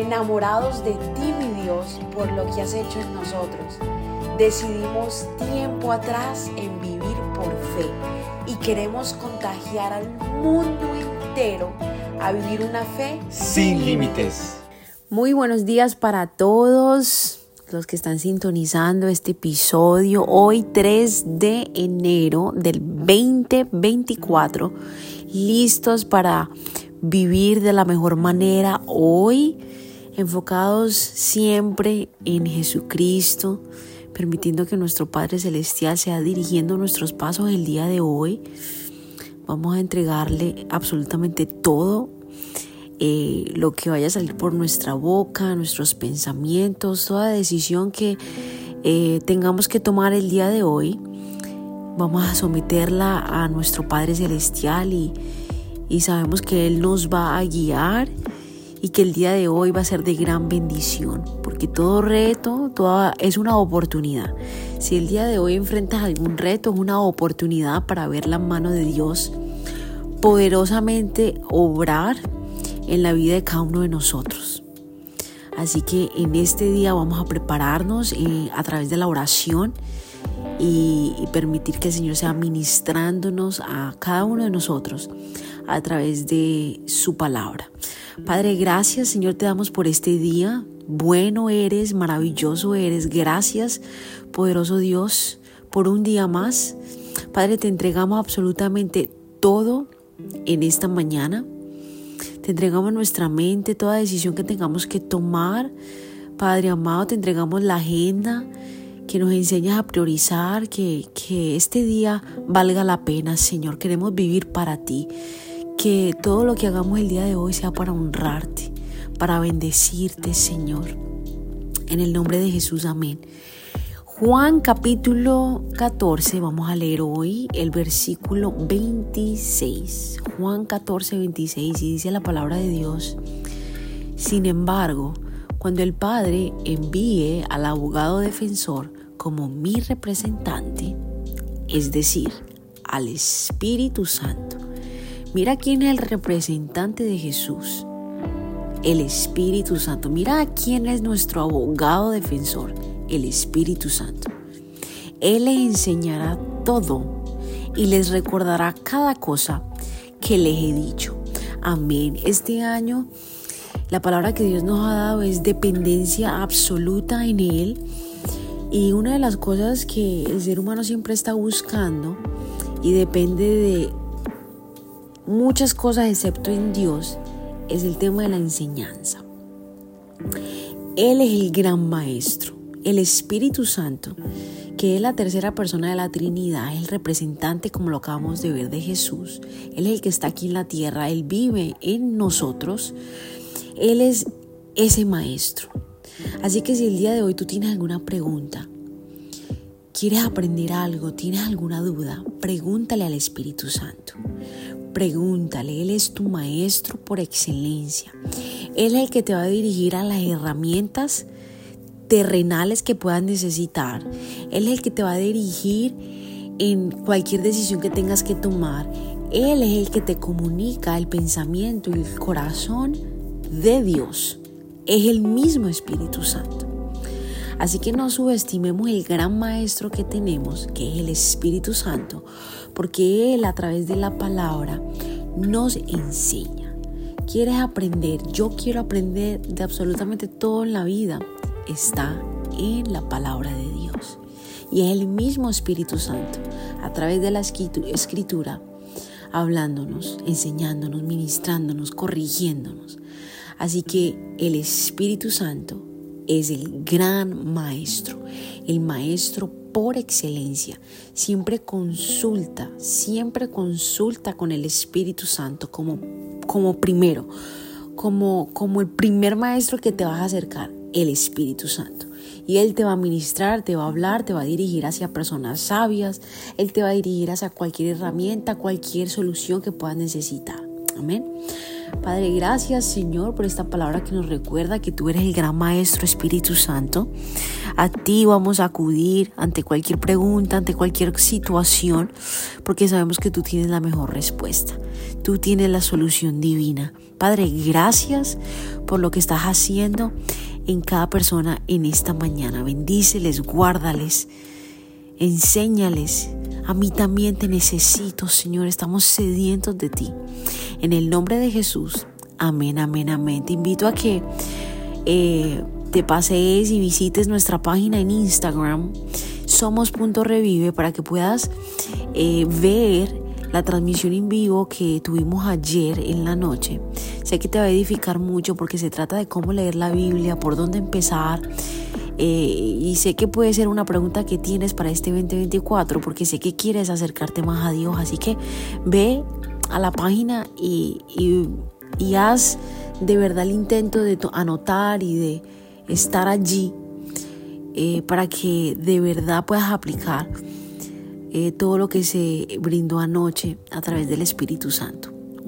enamorados de ti, mi Dios, por lo que has hecho en nosotros. Decidimos tiempo atrás en vivir por fe y queremos contagiar al mundo entero a vivir una fe sin límites. Muy buenos días para todos los que están sintonizando este episodio hoy 3 de enero del 2024, listos para vivir de la mejor manera hoy, enfocados siempre en Jesucristo, permitiendo que nuestro Padre Celestial sea dirigiendo nuestros pasos el día de hoy. Vamos a entregarle absolutamente todo eh, lo que vaya a salir por nuestra boca, nuestros pensamientos, toda decisión que eh, tengamos que tomar el día de hoy, vamos a someterla a nuestro Padre Celestial y, y sabemos que Él nos va a guiar y que el día de hoy va a ser de gran bendición, porque todo reto es una oportunidad. Si el día de hoy enfrentas algún reto, es una oportunidad para ver la mano de Dios poderosamente obrar en la vida de cada uno de nosotros. Así que en este día vamos a prepararnos eh, a través de la oración y, permitir que el Señor sea ministrándonos a cada uno de nosotros a través de su palabra. Padre, gracias Señor te damos por este día. Bueno eres, maravilloso eres. Gracias, poderoso Dios, por un día más. Padre, te entregamos absolutamente todo en esta mañana. Te entregamos nuestra mente, toda decisión que tengamos que tomar. Padre amado, te entregamos la agenda que nos enseñas a priorizar, que, que este día valga la pena, Señor. Queremos vivir para ti. Que todo lo que hagamos el día de hoy sea para honrarte, para bendecirte, Señor. En el nombre de Jesús, amén. Juan capítulo 14, vamos a leer hoy el versículo 26. Juan 14, 26 y dice la palabra de Dios. Sin embargo, cuando el Padre envíe al abogado defensor como mi representante, es decir, al Espíritu Santo. Mira quién es el representante de Jesús. El Espíritu Santo. Mira quién es nuestro abogado defensor el Espíritu Santo. Él les enseñará todo y les recordará cada cosa que les he dicho. Amén. Este año la palabra que Dios nos ha dado es dependencia absoluta en Él. Y una de las cosas que el ser humano siempre está buscando y depende de muchas cosas excepto en Dios es el tema de la enseñanza. Él es el gran maestro el Espíritu Santo, que es la tercera persona de la Trinidad, es el representante, como lo acabamos de ver, de Jesús. Él es el que está aquí en la tierra, Él vive en nosotros. Él es ese maestro. Así que si el día de hoy tú tienes alguna pregunta, quieres aprender algo, tienes alguna duda, pregúntale al Espíritu Santo. Pregúntale, Él es tu maestro por excelencia. Él es el que te va a dirigir a las herramientas terrenales que puedas necesitar. Él es el que te va a dirigir en cualquier decisión que tengas que tomar. Él es el que te comunica el pensamiento y el corazón de Dios. Es el mismo Espíritu Santo. Así que no subestimemos el gran maestro que tenemos, que es el Espíritu Santo, porque Él a través de la palabra nos enseña. ¿Quieres aprender? Yo quiero aprender de absolutamente todo en la vida está en la palabra de Dios. Y es el mismo Espíritu Santo, a través de la escritura, hablándonos, enseñándonos, ministrándonos, corrigiéndonos. Así que el Espíritu Santo es el gran maestro, el maestro por excelencia. Siempre consulta, siempre consulta con el Espíritu Santo como, como primero, como, como el primer maestro que te vas a acercar el Espíritu Santo. Y Él te va a ministrar, te va a hablar, te va a dirigir hacia personas sabias, Él te va a dirigir hacia cualquier herramienta, cualquier solución que puedas necesitar. Amén. Padre, gracias Señor por esta palabra que nos recuerda que tú eres el gran Maestro Espíritu Santo. A ti vamos a acudir ante cualquier pregunta, ante cualquier situación, porque sabemos que tú tienes la mejor respuesta. Tú tienes la solución divina. Padre, gracias por lo que estás haciendo en cada persona en esta mañana. Bendíceles, guárdales, enséñales. A mí también te necesito, Señor. Estamos sedientos de ti. En el nombre de Jesús. Amén, amén, amén. Te invito a que eh, te pasees y visites nuestra página en Instagram, somos.revive, para que puedas eh, ver la transmisión en vivo que tuvimos ayer en la noche. Sé que te va a edificar mucho porque se trata de cómo leer la Biblia, por dónde empezar. Eh, y sé que puede ser una pregunta que tienes para este 2024 porque sé que quieres acercarte más a Dios. Así que ve a la página y, haz de verdad el intento de anotar y de estar allí eh, para que de verdad puedas aplicar eh, todo lo que se brindó anoche a través del Espíritu Santo.